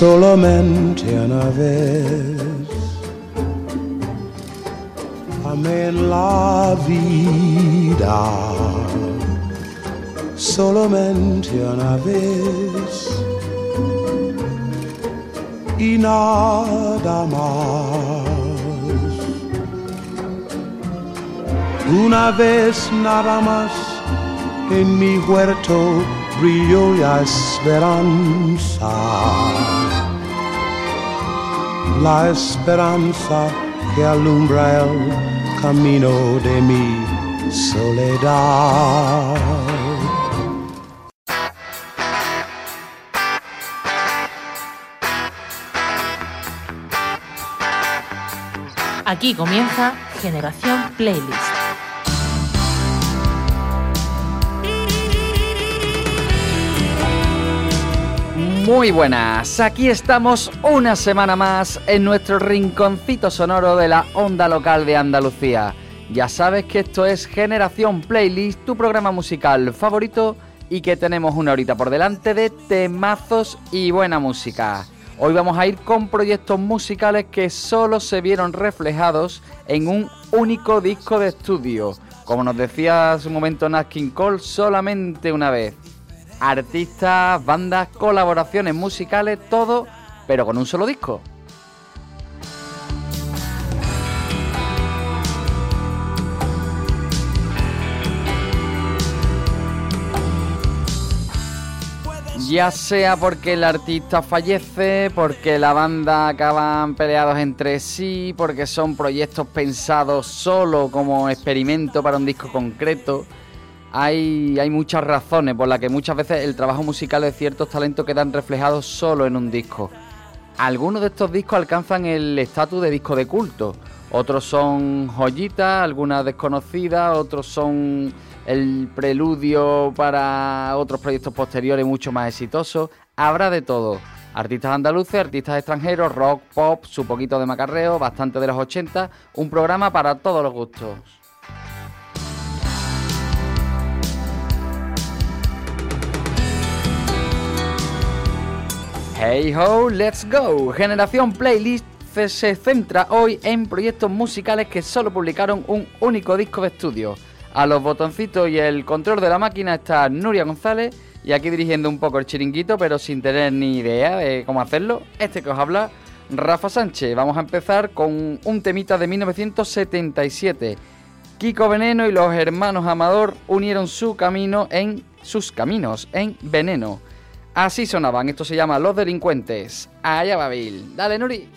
solamente una vez. Amé en la vida solamente una vez y nada más. Una vez nada más en mi huerto brilló la esperanza. La esperanza que alumbra el camino de mi soledad. Aquí comienza Generación Playlist. Muy buenas, aquí estamos una semana más en nuestro rinconcito sonoro de la onda local de Andalucía. Ya sabes que esto es Generación Playlist, tu programa musical favorito y que tenemos una horita por delante de temazos y buena música. Hoy vamos a ir con proyectos musicales que solo se vieron reflejados en un único disco de estudio. Como nos decía hace un momento Nat King Cole, solamente una vez artistas, bandas, colaboraciones musicales, todo, pero con un solo disco. Ya sea porque el artista fallece, porque la banda acaban peleados entre sí, porque son proyectos pensados solo como experimento para un disco concreto hay, muchas razones por las que muchas veces el trabajo musical de ciertos talentos quedan reflejados solo en un disco. Algunos de estos discos alcanzan el estatus de disco de culto, otros son joyitas, algunas desconocidas, otros son el preludio para otros proyectos posteriores mucho más exitosos. Habrá de todo. Artistas andaluces, artistas extranjeros, rock, pop, su poquito de macarreo, bastante de los 80, un programa para todos los gustos. Hey ho, let's go. Generación Playlist se centra hoy en proyectos musicales que solo publicaron un único disco de estudio. A los botoncitos y el control de la máquina está Nuria González y aquí dirigiendo un poco el chiringuito, pero sin tener ni idea de cómo hacerlo, este que os habla, Rafa Sánchez. Vamos a empezar con un temita de 1977. Kiko Veneno y los hermanos Amador unieron su camino en sus caminos en Veneno. Así sonaban, esto se llama Los Delincuentes. Allá va Bill. Dale, Nuri.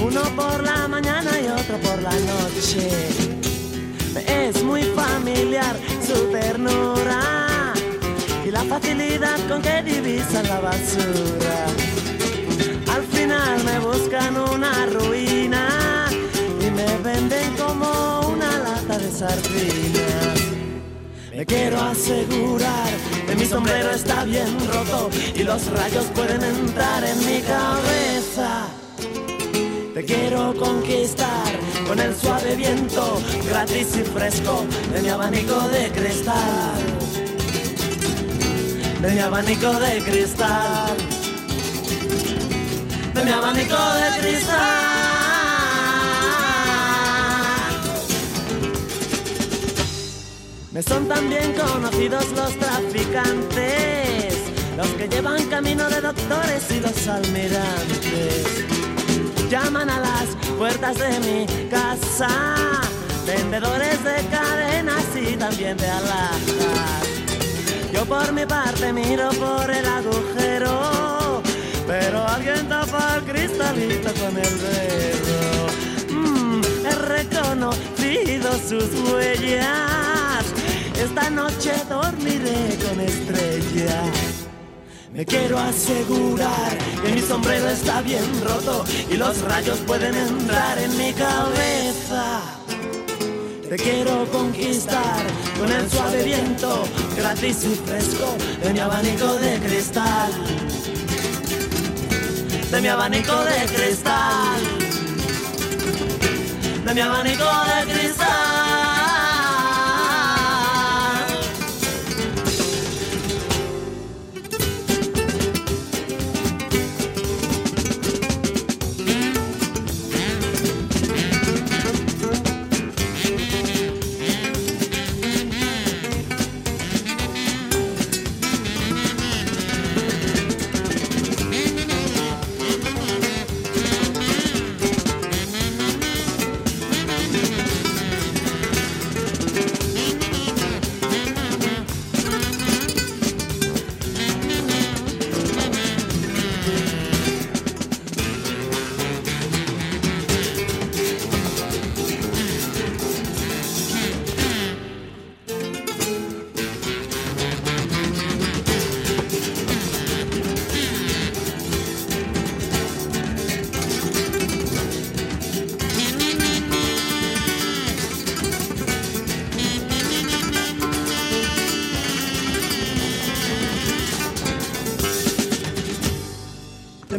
Uno por la mañana y otro por la noche. Es muy familiar su ternura y la facilidad con que divisan la basura. Al final me buscan una ruina y me venden como una lata de sardinas. Me quiero asegurar que mi sombrero está bien roto y los rayos pueden entrar en mi cabeza. Te quiero conquistar con el suave viento gratis y fresco de mi abanico de cristal. De mi abanico de cristal. De mi abanico de cristal. Me son también conocidos los traficantes, los que llevan camino de doctores y los almirantes. Llaman a las puertas de mi casa, vendedores de cadenas y también de alhajas. Yo por mi parte miro por el agujero, pero alguien tapa el cristalito con el dedo. sus huellas. Esta noche dormiré con estrellas. Me quiero asegurar que mi sombrero está bien roto y los rayos pueden entrar en mi cabeza. Te quiero conquistar con el suave viento, gratis y fresco de mi abanico de cristal. De mi abanico de cristal. De mi abanico de cristal.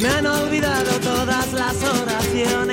Me han olvidado todas las oraciones,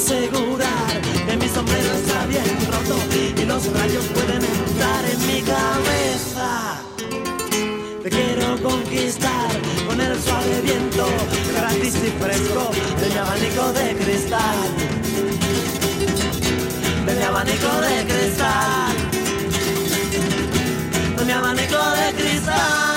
asegurar que mi sombrero está bien roto y los rayos pueden entrar en mi cabeza. Te quiero conquistar con el suave viento, gratis y fresco de mi abanico de cristal. De mi abanico de cristal. De mi abanico de cristal.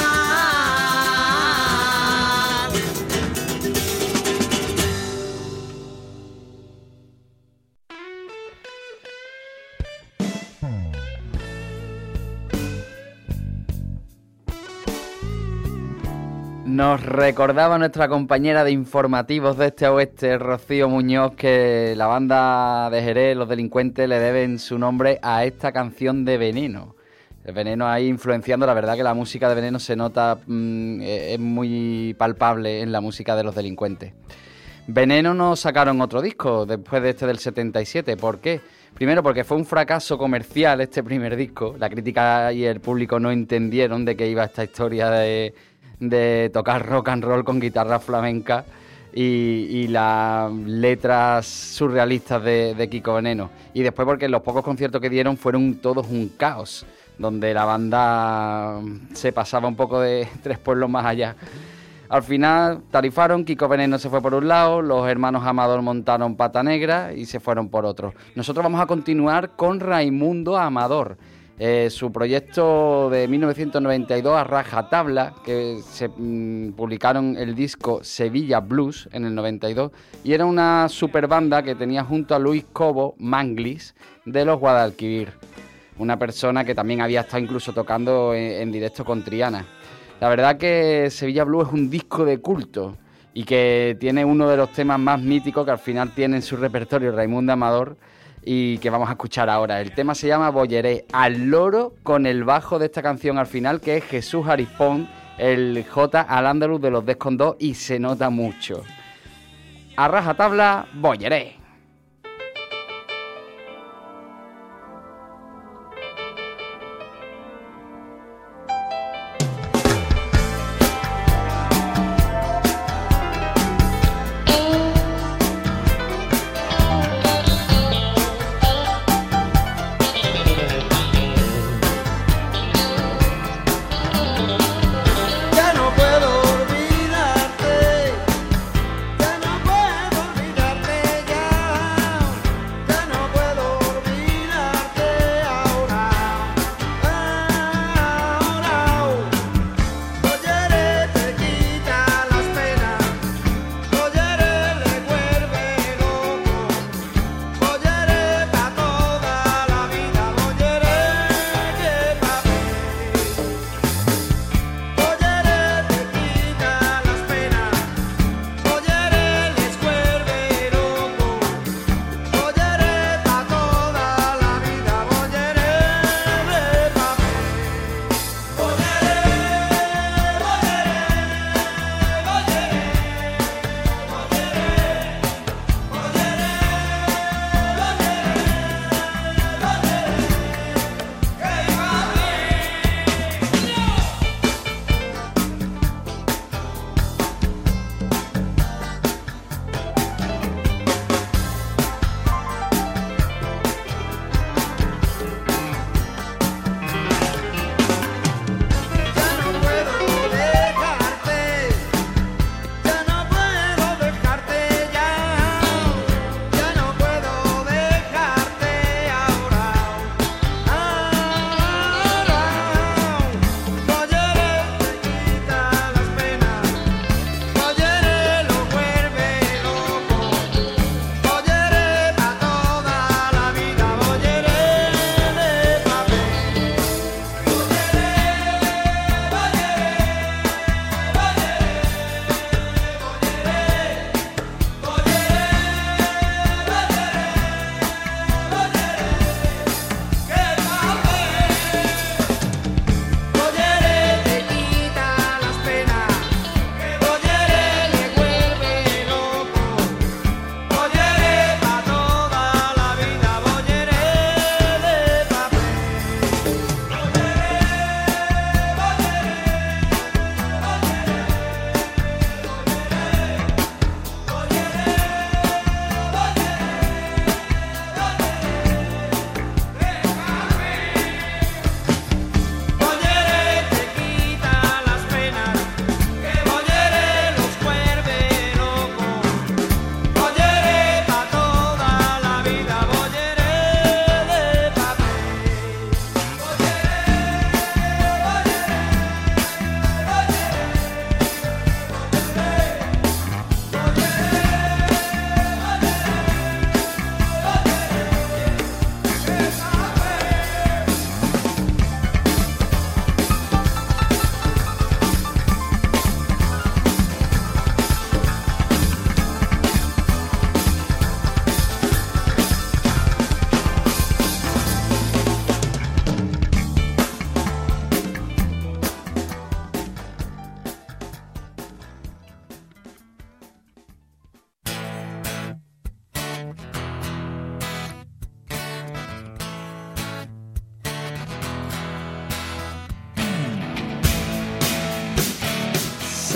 Nos recordaba nuestra compañera de informativos de este oeste, Rocío Muñoz, que la banda de Jerez, los delincuentes, le deben su nombre a esta canción de Veneno. El Veneno ahí influenciando, la verdad que la música de Veneno se nota, mm, es muy palpable en la música de los delincuentes. Veneno no sacaron otro disco después de este del 77, ¿por qué? Primero porque fue un fracaso comercial este primer disco, la crítica y el público no entendieron de qué iba esta historia de de tocar rock and roll con guitarra flamenca y, y las letras surrealistas de, de, Kiko Veneno. Y después porque los pocos conciertos que dieron fueron todos un caos, donde la banda se pasaba un poco de tres pueblos más allá. Al final tarifaron, Kiko Veneno se fue por un lado, los hermanos Amador montaron Pata Negra y se fueron por otro. Nosotros vamos a continuar con Raimundo Amador. Eh, su proyecto de 1992 a raja tabla, que se mmm, publicaron el disco Sevilla Blues en el 92, y era una super banda que tenía junto a Luis Cobo Manglis de los Guadalquivir, una persona que también había estado incluso tocando en, en directo con Triana. La verdad que Sevilla Blues es un disco de culto y que tiene uno de los temas más míticos que al final tiene en su repertorio Raimundo Amador y que vamos a escuchar ahora. El tema se llama Bolleré al loro con el bajo de esta canción al final que es Jesús Arispón, el J al andaluz de los Descondó y se nota mucho. A tabla, Bolleré.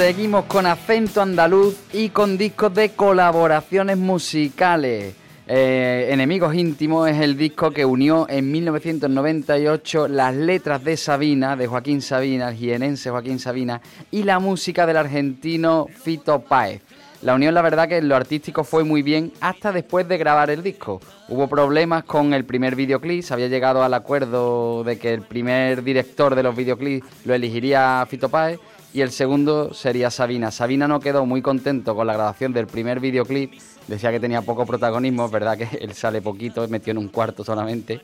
Seguimos con acento andaluz y con discos de colaboraciones musicales. Eh, Enemigos íntimos es el disco que unió en 1998 las letras de Sabina, de Joaquín Sabina, el jienense Joaquín Sabina, y la música del argentino Fito Páez. La unión, la verdad, que en lo artístico fue muy bien hasta después de grabar el disco. Hubo problemas con el primer videoclip, se había llegado al acuerdo de que el primer director de los videoclips lo elegiría Fito Páez y el segundo sería Sabina. Sabina no quedó muy contento con la grabación del primer videoclip, decía que tenía poco protagonismo, es verdad que él sale poquito, metió en un cuarto solamente.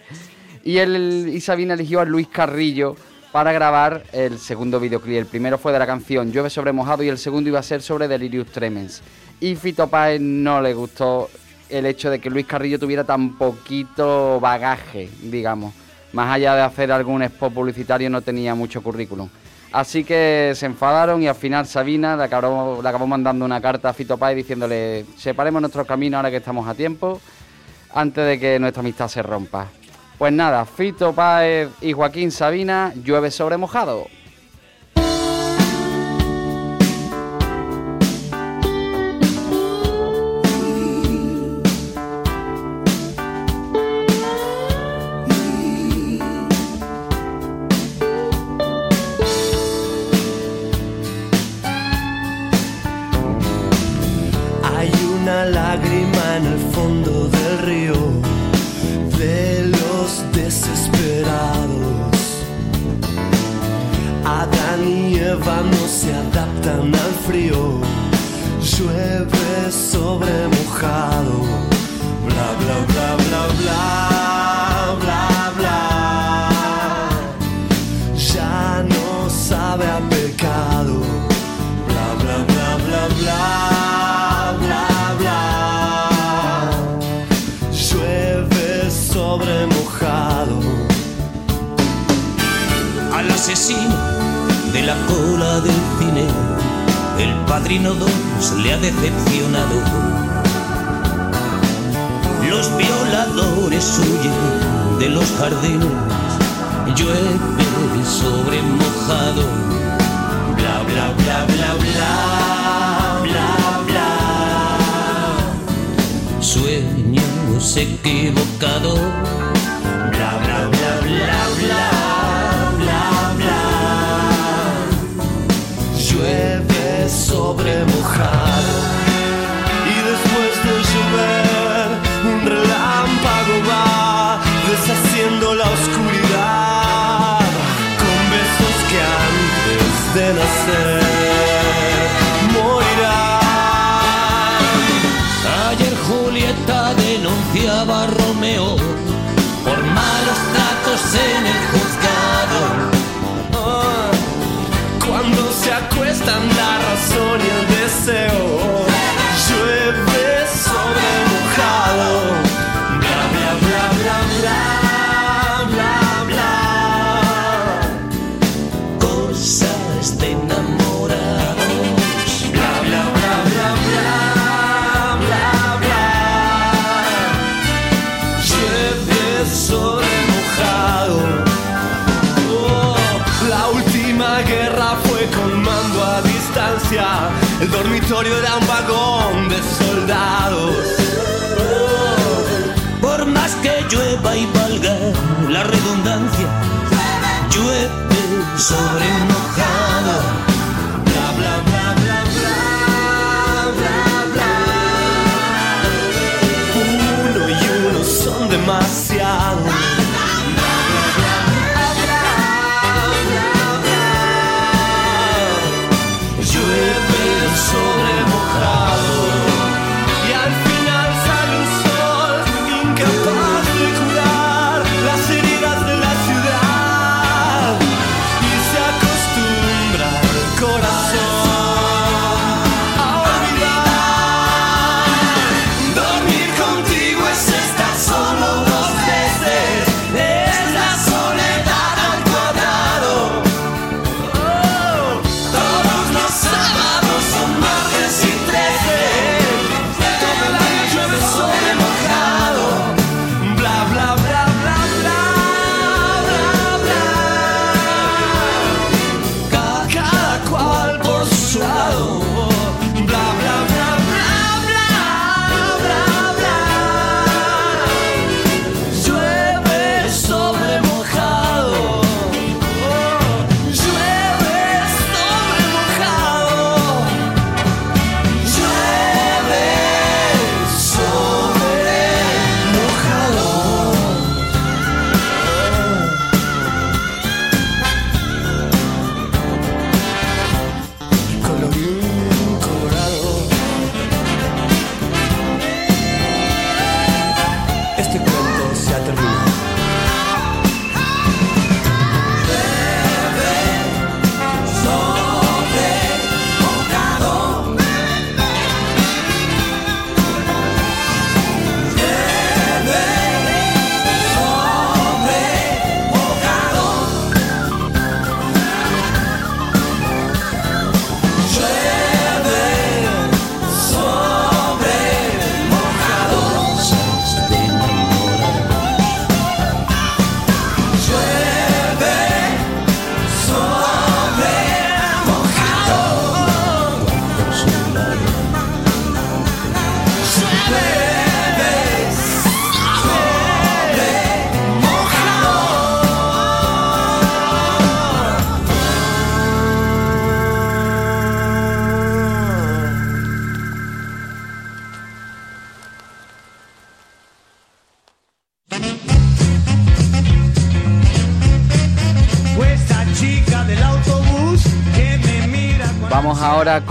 Y, él, y Sabina eligió a Luis Carrillo para grabar el segundo videoclip. El primero fue de la canción Llueve sobre mojado y el segundo iba a ser sobre Delirious Tremens. Y Fito Páez no le gustó el hecho de que Luis Carrillo tuviera tan poquito bagaje, digamos. Más allá de hacer algún spot publicitario no tenía mucho currículum. Así que se enfadaron y al final Sabina le acabó, mandando una carta a Fito Páez diciéndole separemos nuestros caminos ahora que estamos a tiempo, antes de que nuestra amistad se rompa. Pues nada, Fito Páez y Joaquín Sabina, llueve sobre mojado. Dormitorio era un vagón de soldados. Por más que llueva y valga la redundancia, llueve sobre mojado.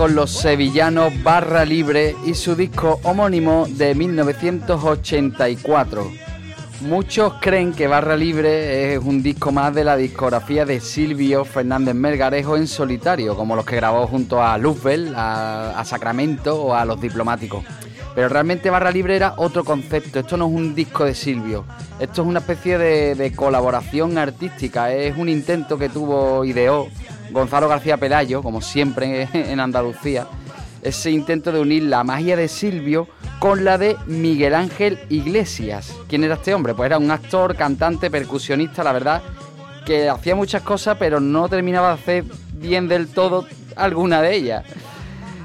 Con los sevillanos Barra Libre y su disco homónimo de 1984. Muchos creen que Barra Libre es un disco más de la discografía de Silvio Fernández Melgarejo en solitario, como los que grabó junto a Luzbel, a, Sacramento o a Los Diplomáticos. Pero realmente Barra Libre era otro concepto, esto no es un disco de Silvio, esto es una especie de, de colaboración artística, es un intento que tuvo ideó Gonzalo García Pelayo, como siempre en Andalucía, ese intento de unir la magia de Silvio con la de Miguel Ángel Iglesias. ¿Quién era este hombre? Pues era un actor, cantante, percusionista, la verdad, que hacía muchas cosas, pero no terminaba de hacer bien del todo alguna de ellas.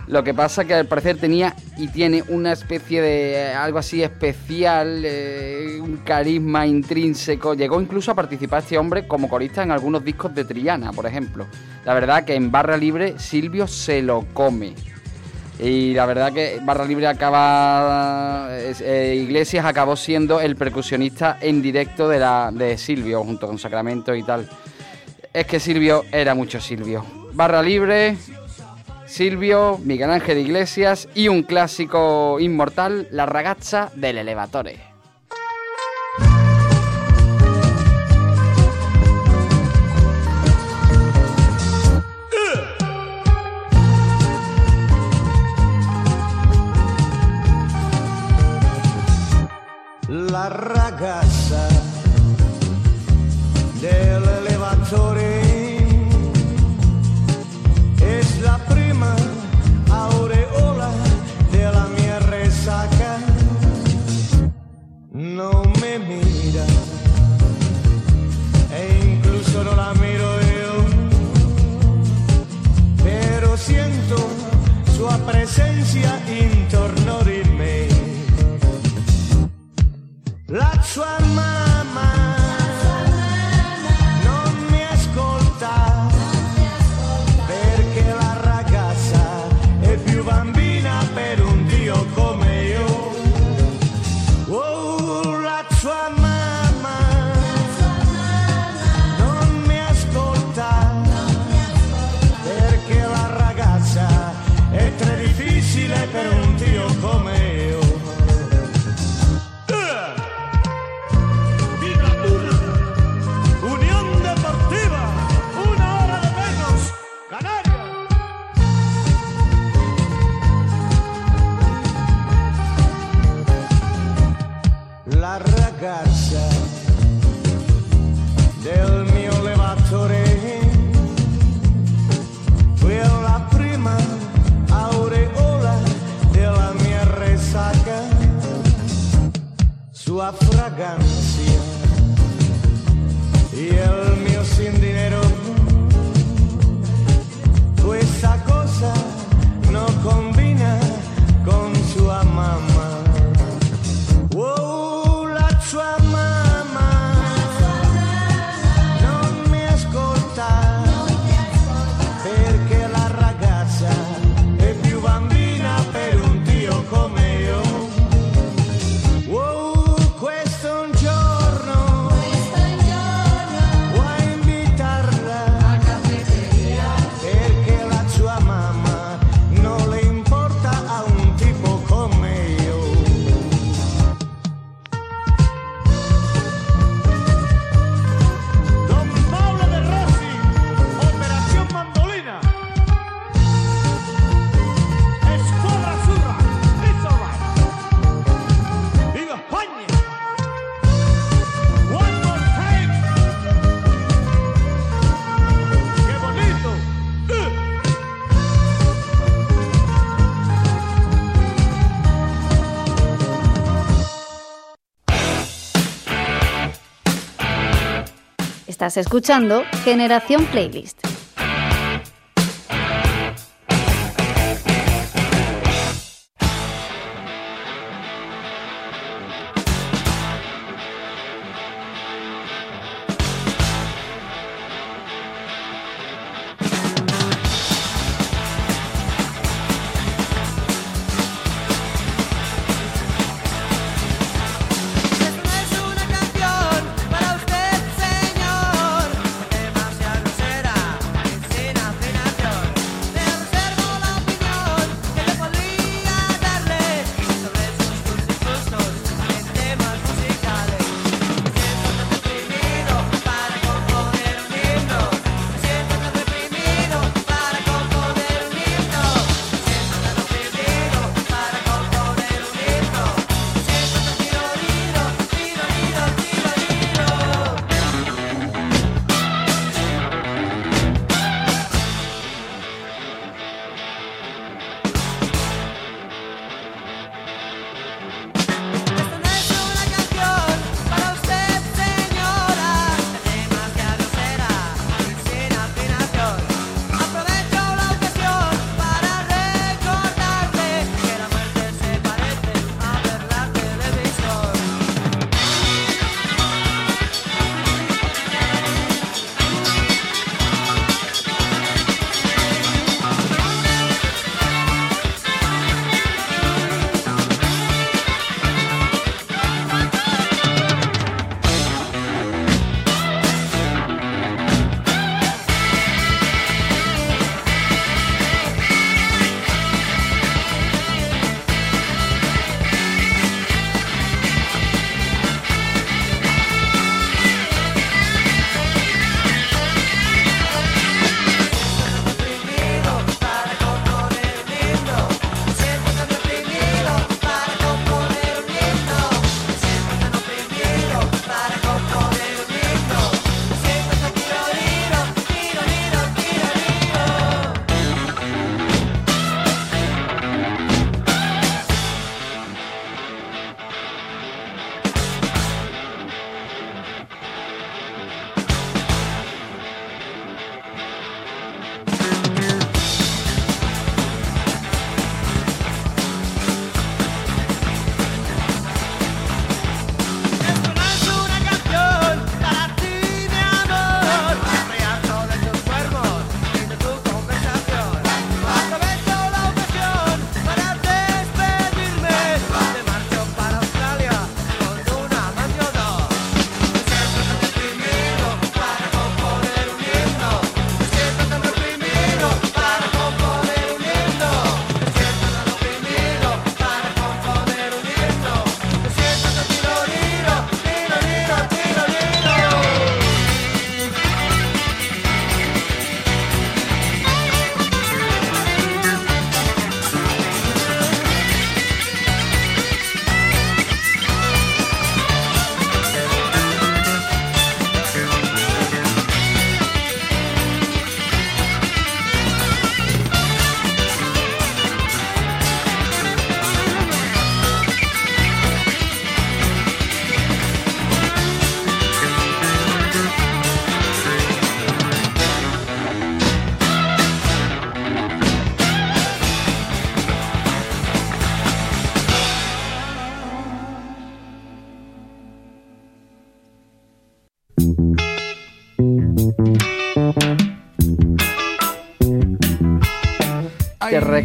Lo que pasa que al parecer tenía y tiene una especie de algo así especial, eh, un carisma intrínseco. Llegó incluso a participar este hombre como corista en algunos discos de Triana, por ejemplo. La verdad que en Barra Libre Silvio se lo come. Y la verdad que Barra Libre acaba. Eh, Iglesias acabó siendo el percusionista en directo de, la, de Silvio, junto con Sacramento y tal. Es que Silvio era mucho Silvio. Barra Libre, Silvio, Miguel Ángel Iglesias y un clásico inmortal, La ragazza del elevatore. La presencia Estás escuchando Generación Playlist.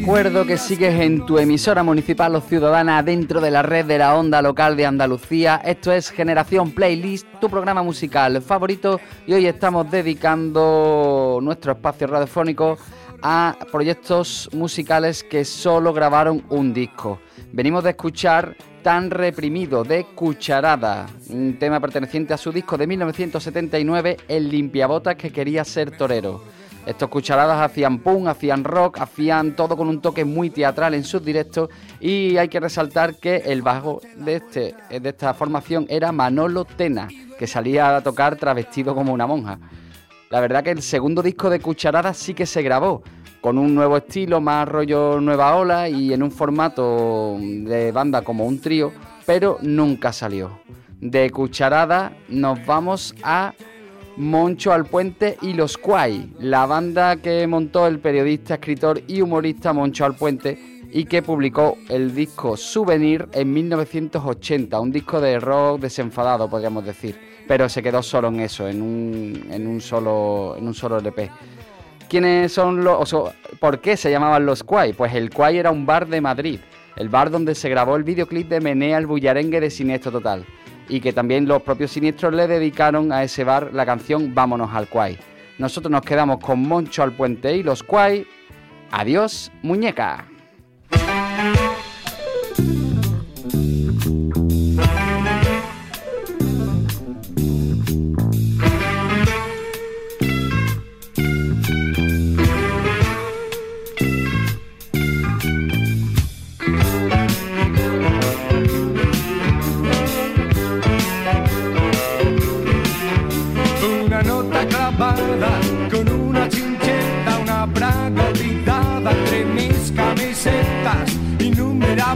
Recuerdo que sigues en tu emisora municipal o ciudadana dentro de la red de la onda local de Andalucía. Esto es Generación Playlist, tu programa musical favorito y hoy estamos dedicando nuestro espacio radiofónico a proyectos musicales que solo grabaron un disco. Venimos de escuchar Tan reprimido de Cucharada, un tema perteneciente a su disco de 1979, El limpiabotas que quería ser torero. Estos cucharadas hacían punk, hacían rock, hacían todo con un toque muy teatral en sus directos y hay que resaltar que el bajo de, este, de esta formación era Manolo Tena, que salía a tocar travestido como una monja. La verdad que el segundo disco de Cucharadas sí que se grabó, con un nuevo estilo, más rollo nueva ola y en un formato de banda como un trío, pero nunca salió. De Cucharada nos vamos a Moncho al Puente y Los Quay, la banda que montó el periodista, escritor y humorista Moncho al Puente y que publicó el disco Souvenir en 1980, un disco de rock desenfadado, podríamos decir, pero se quedó solo en eso, en un, en un solo en un solo LP. ¿Quiénes son los por qué se llamaban Los Quay? Pues el Quay era un bar de Madrid, el bar donde se grabó el videoclip de Menea el Bullarengue de Siniestro Total y que también los propios siniestros le dedicaron a ese bar la canción Vámonos al Quay. Nosotros nos quedamos con Moncho al Puente y los Quay. Adiós, muñeca.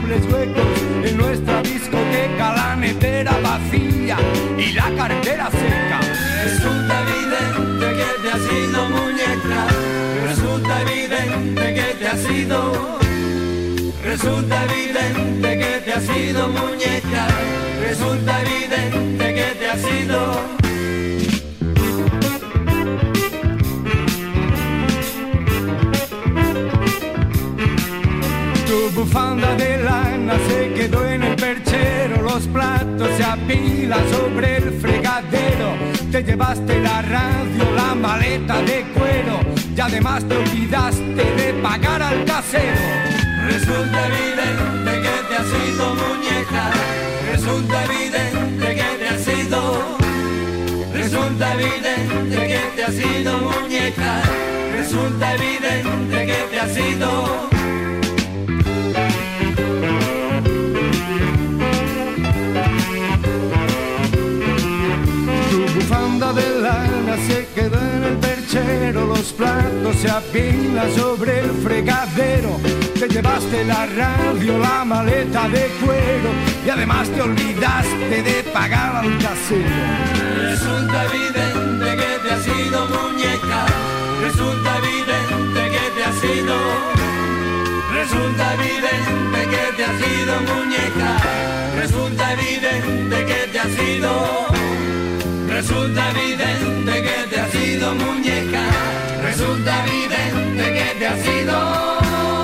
Huecos en nuestra discoteca, la netera vacía y la cartera seca. Resulta evidente que te has ido muñeca, resulta evidente que te has ido. Resulta evidente que te has ido muñeca, resulta evidente que te has ido. Bufanda de lana se quedó en el perchero, los platos se apilan sobre el fregadero, te llevaste la radio, la maleta de cuero y además te olvidaste de pagar al casero. Resulta evidente que te has ido muñeca, resulta evidente que te has ido, resulta evidente que te has ido muñeca, resulta evidente que te has ido. El perchero, los platos se apilan sobre el fregadero. Te llevaste la radio, la maleta de cuero y además te olvidaste de pagar al casero. Resulta evidente que te has ido muñeca, resulta evidente que te has ido. Resulta evidente que te has ido muñeca, resulta evidente que te has ido. Resulta evidente que te has ido muñeca, resulta evidente que te has ido.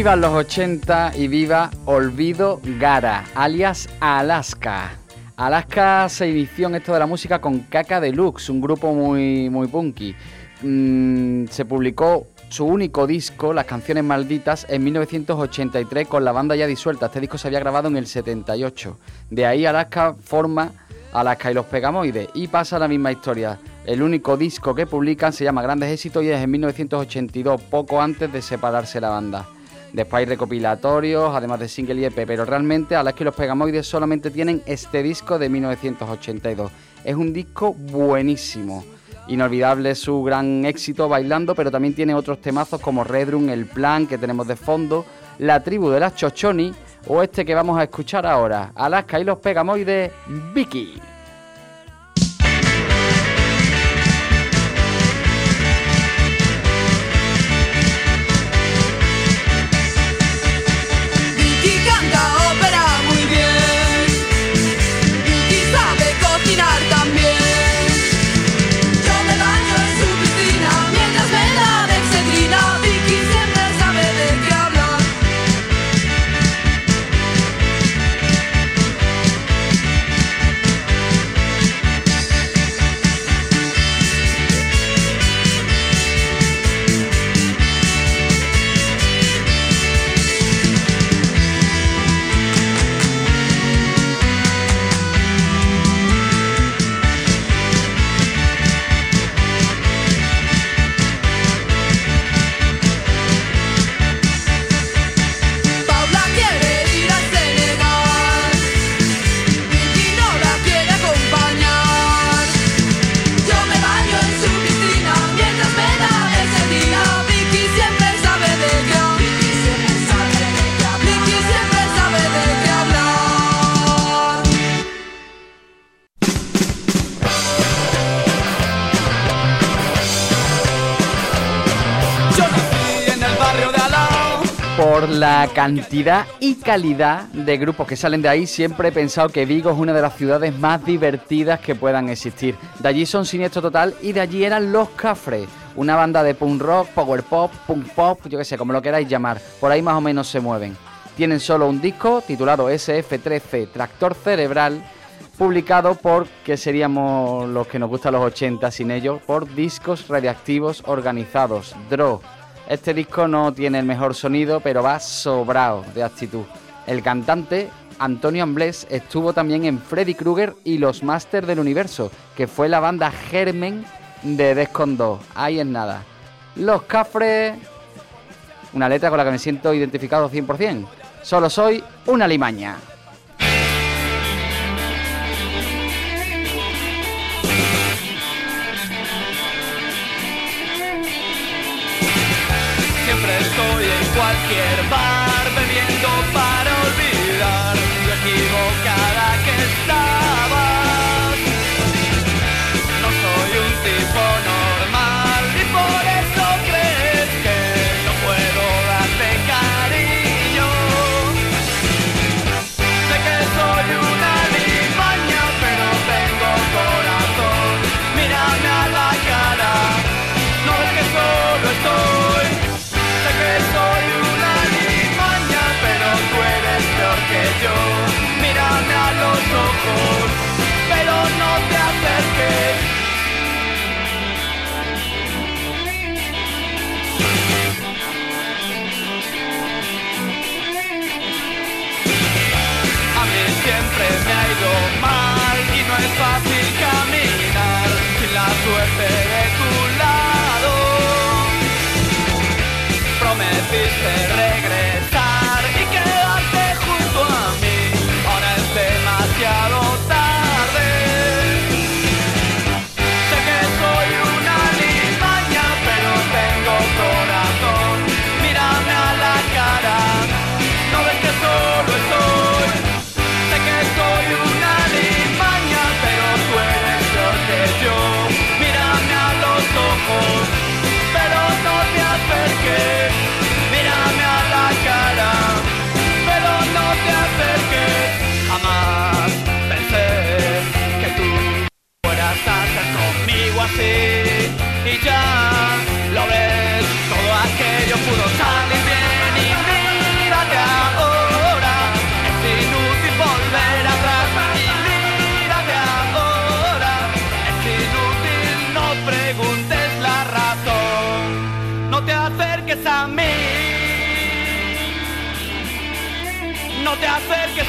Viva los 80 y viva Olvido Gara, alias Alaska. Alaska se inició en esto de la música con Caca Deluxe, un grupo muy, muy punky. Mm, se publicó su único disco, Las Canciones Malditas, en 1983 con la banda ya disuelta. Este disco se había grabado en el 78. De ahí Alaska forma Alaska y los Pegamoides y pasa la misma historia. El único disco que publican se llama Grandes Éxitos y es en 1982, poco antes de separarse la banda. Después hay recopilatorios, además de single y EP, pero realmente a las que los Pegamoides solamente tienen este disco de 1982. Es un disco buenísimo. Inolvidable su gran éxito bailando, pero también tiene otros temazos como Redrum, El Plan que tenemos de fondo, La Tribu de las Chochoni o este que vamos a escuchar ahora, Alaska y los Pegamoides, Vicky. Cantidad y calidad de grupos que salen de ahí, siempre he pensado que Vigo es una de las ciudades más divertidas que puedan existir. De allí son Siniestro Total y de allí eran Los Cafres, una banda de punk rock, power pop, punk pop, yo que sé, como lo queráis llamar. Por ahí más o menos se mueven. Tienen solo un disco titulado SF13 Tractor Cerebral, publicado por, que seríamos los que nos gustan los 80 sin ellos, por Discos Radiactivos Organizados, DRO. Este disco no tiene el mejor sonido, pero va sobrado de actitud. El cantante, Antonio Amblés, estuvo también en Freddy Krueger y Los Masters del Universo, que fue la banda germen de Descon 2. Ahí es nada. Los Cafres... Una letra con la que me siento identificado 100%. Solo soy una limaña. En cualquier esperar.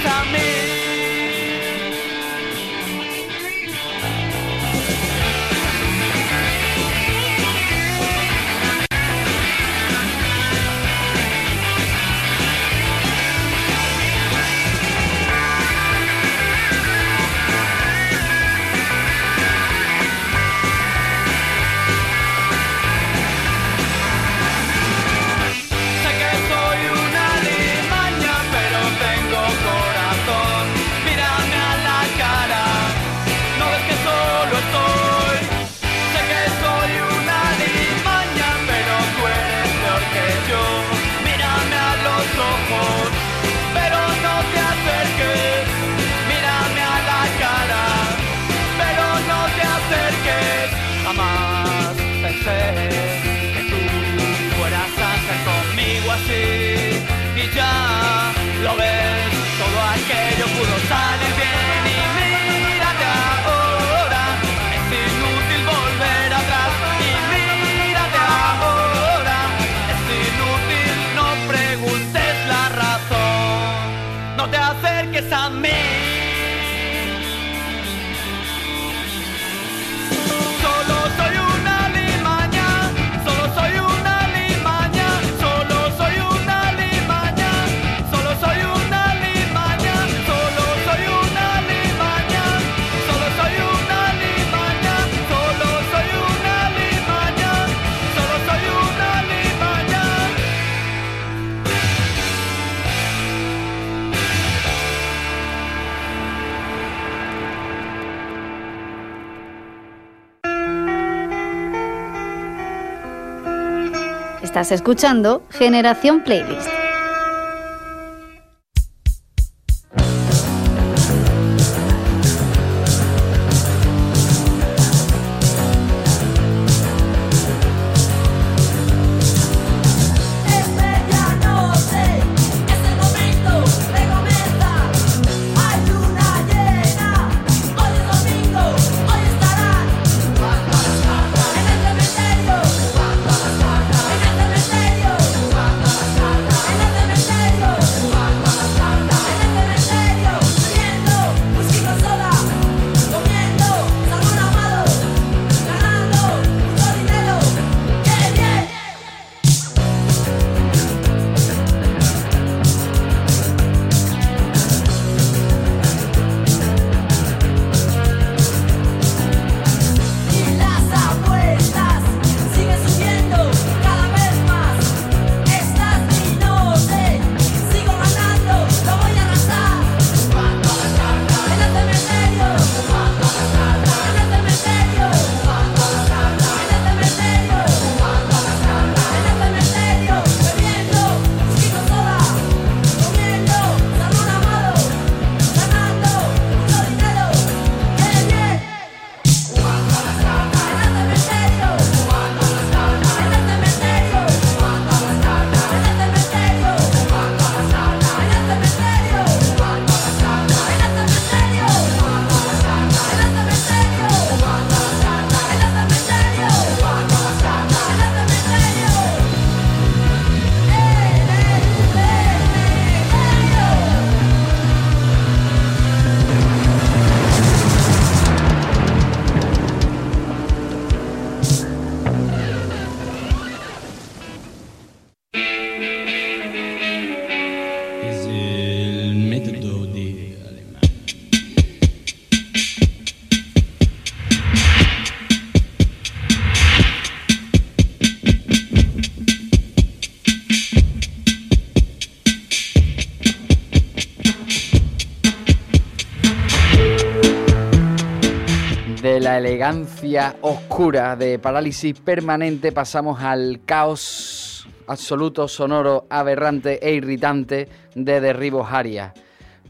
pensamento. Estás escuchando Generación Playlist. Elegancia oscura de parálisis permanente pasamos al caos absoluto, sonoro, aberrante e irritante de Derribos Arias.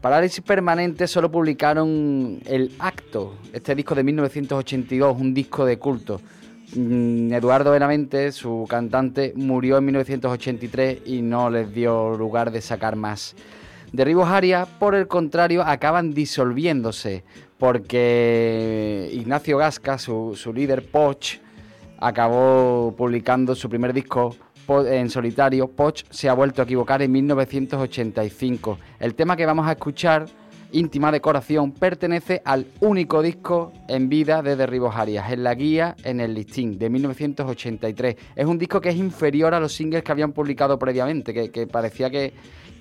Parálisis Permanente solo publicaron El Acto, este disco de 1982, un disco de culto. Mm, Eduardo Benavente, su cantante, murió en 1983 y no les dio lugar de sacar más. Derribos Arias, por el contrario, acaban disolviéndose porque Ignacio Gasca, su, líder Poch, acabó publicando su primer disco en solitario. Poch se ha vuelto a equivocar en 1985. El tema que vamos a escuchar, Íntima Decoración, pertenece al único disco en vida de Derribos Arias, en la guía en el listing de 1983. Es un disco que es inferior a los singles que habían publicado previamente, que parecía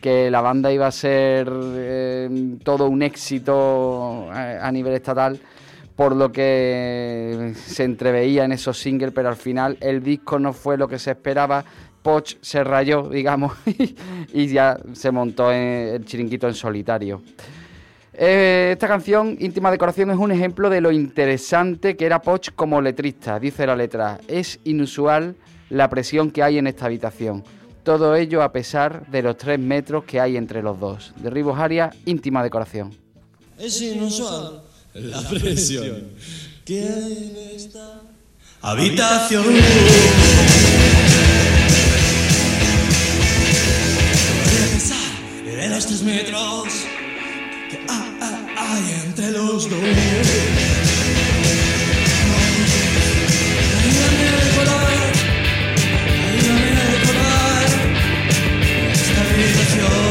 que la banda iba a ser eh, todo un éxito a, nivel estatal, por lo que se entreveía en esos singles, pero al final el disco no fue lo que se esperaba. Poch se rayó, digamos, y ya se montó en el chiringuito en solitario. Eh, esta canción, Íntima Decoración, es un ejemplo de lo interesante que era Poch como letrista. Dice la letra, es inusual la presión que hay en esta habitación. Todo ello a pesar de los tres metros que hay entre los dos. Derribos Arias, íntima decoración. Es inusual la presión que hay en esta habitación. Los tres metros hay entre los dos. Ayúdame a recordar, ayúdame a recordar esta.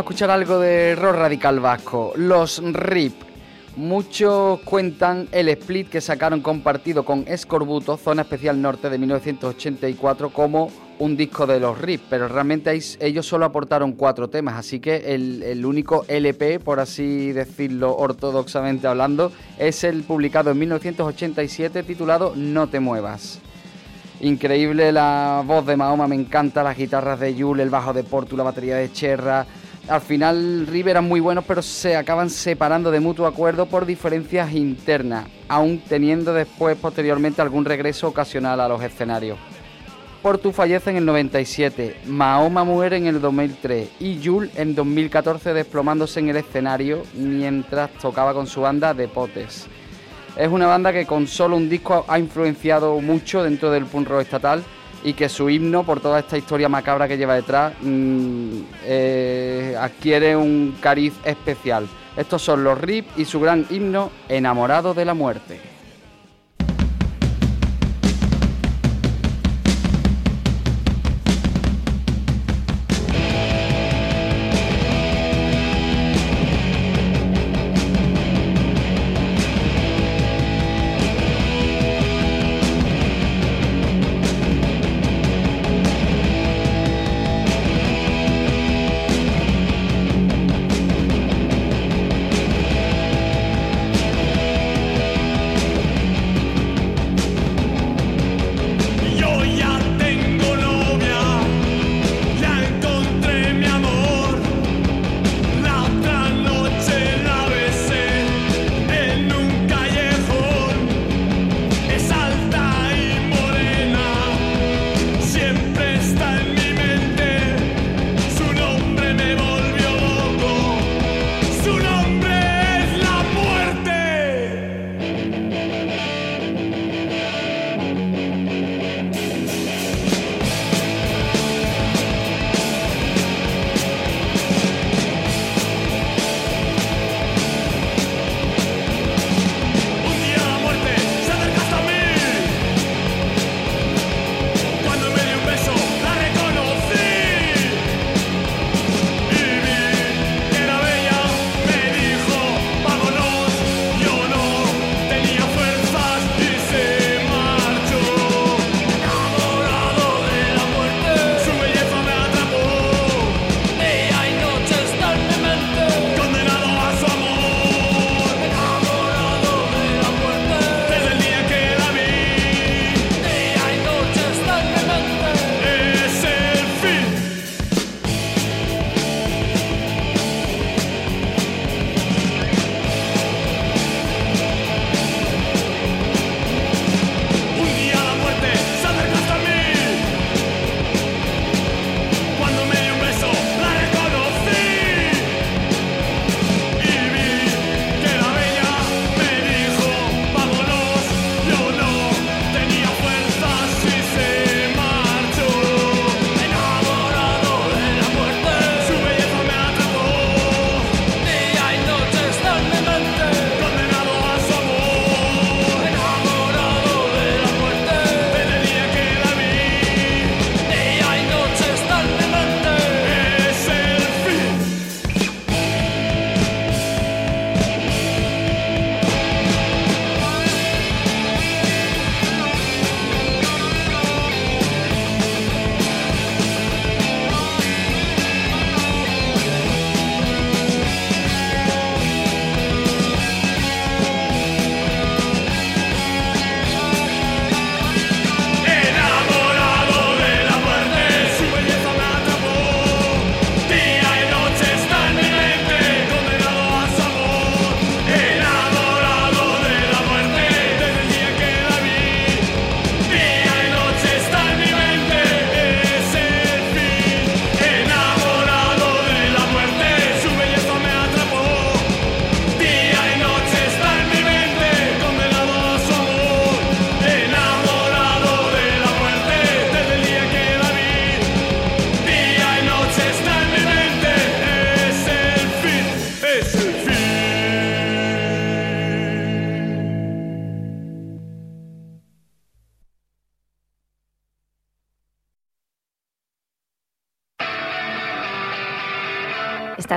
A escuchar algo de rock radical vasco, los RIP. Muchos cuentan el split que sacaron compartido con Escorbuto, Zona Especial Norte de 1984, como un disco de los RIP, pero realmente ellos solo aportaron cuatro temas, así que el, único LP, por así decirlo ortodoxamente hablando, es el publicado en 1987 titulado No te muevas. Increíble la voz de Mahoma, me encanta las guitarras de Yule, el bajo de Portu, la batería de Cherra. Al final River eran muy buenos, pero se acaban separando de mutuo acuerdo por diferencias internas, aún teniendo después, posteriormente, algún regreso ocasional a los escenarios. Portu fallece en el 97, Mahoma muere en el 2003 y Yul en 2014 desplomándose en el escenario mientras tocaba con su banda de Potes. Es una banda que con solo un disco ha influenciado mucho dentro del punk rock estatal y que su himno, por toda esta historia macabra que lleva detrás, mm, eh, adquiere un cariz especial. Estos son los RIP y su gran himno, Enamorado de la Muerte.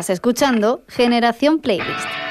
Estás escuchando Generación Playlist.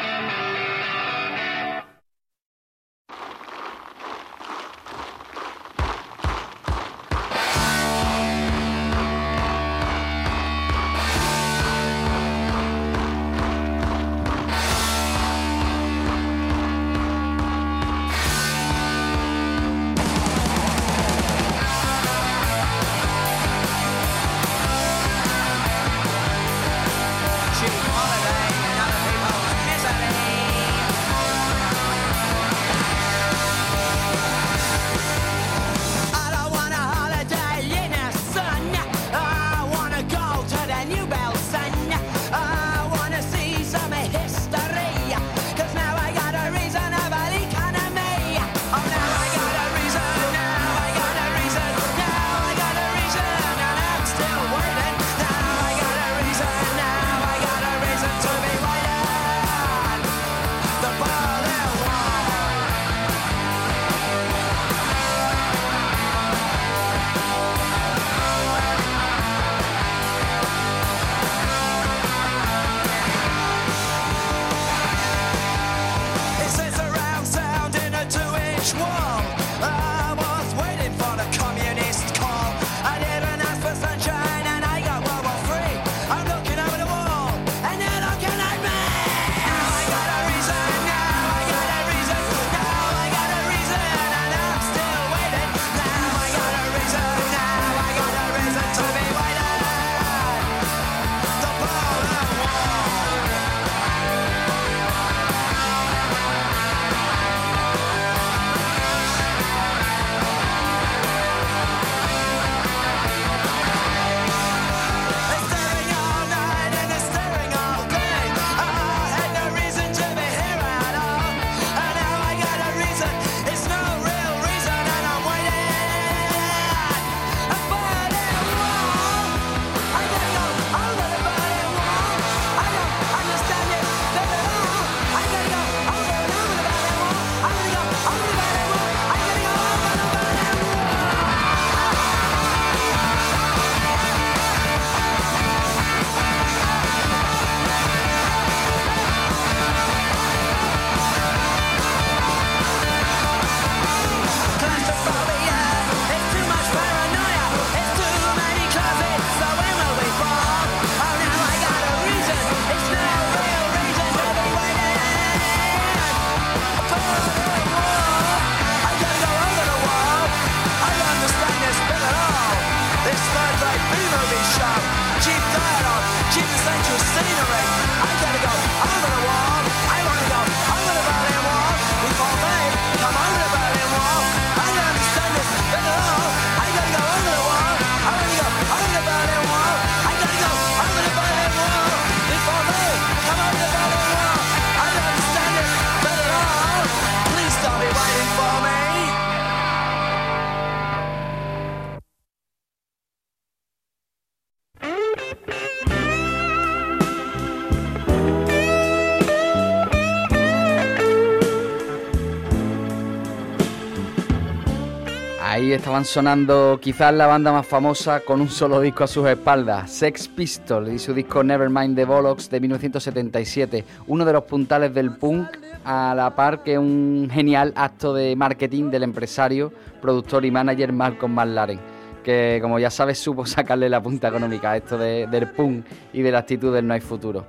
Estaban sonando quizás la banda más famosa con un solo disco a sus espaldas, Sex Pistols y su disco Nevermind the Bollocks de 1977, uno de los puntales del punk a la par que un genial acto de marketing del empresario, productor y manager Malcolm McLaren, que como ya sabes supo sacarle la punta económica a esto del punk y de la actitud del no hay futuro.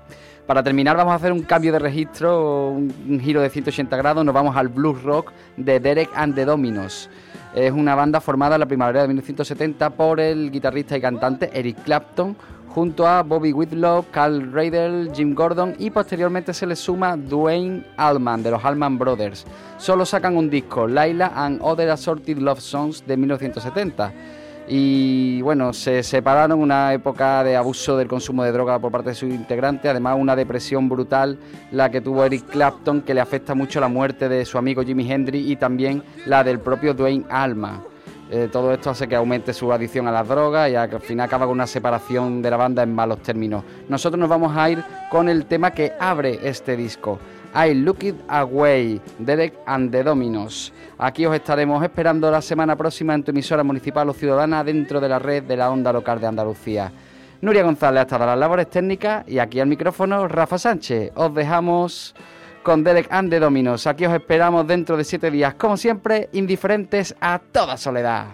Para terminar vamos a hacer un cambio de registro, un, giro de 180 grados, nos vamos al blues rock de Derek and the Dominos. Es una banda formada en la primavera de 1970 por el guitarrista y cantante Eric Clapton, junto a Bobby Whitlow, Carl Radel, Jim Gordon y posteriormente se le suma Dwayne Allman de los Allman Brothers. Solo sacan un disco, Laila and Other Assorted Love Songs de 1970 y bueno, se separaron una época de abuso del consumo de droga por parte de sus integrantes, además una depresión brutal la que tuvo Eric Clapton que le afecta mucho la muerte de su amigo Jimi Hendrix y también la del propio Dwayne Alma. Eh, todo esto hace que aumente su adicción a las drogas y al final acaba con una separación de la banda en malos términos. Nosotros nos vamos a ir con el tema que abre este disco. I Look It Away, Derek and the Dominos. Aquí os estaremos esperando la semana próxima en tu emisora municipal o ciudadana dentro de la red de la onda local de Andalucía. Nuria González ha estado a las labores técnicas y aquí al micrófono Rafa Sánchez. Os dejamos con Derek and the Dominos. Aquí os esperamos dentro de siete días, como siempre, indiferentes a toda soledad.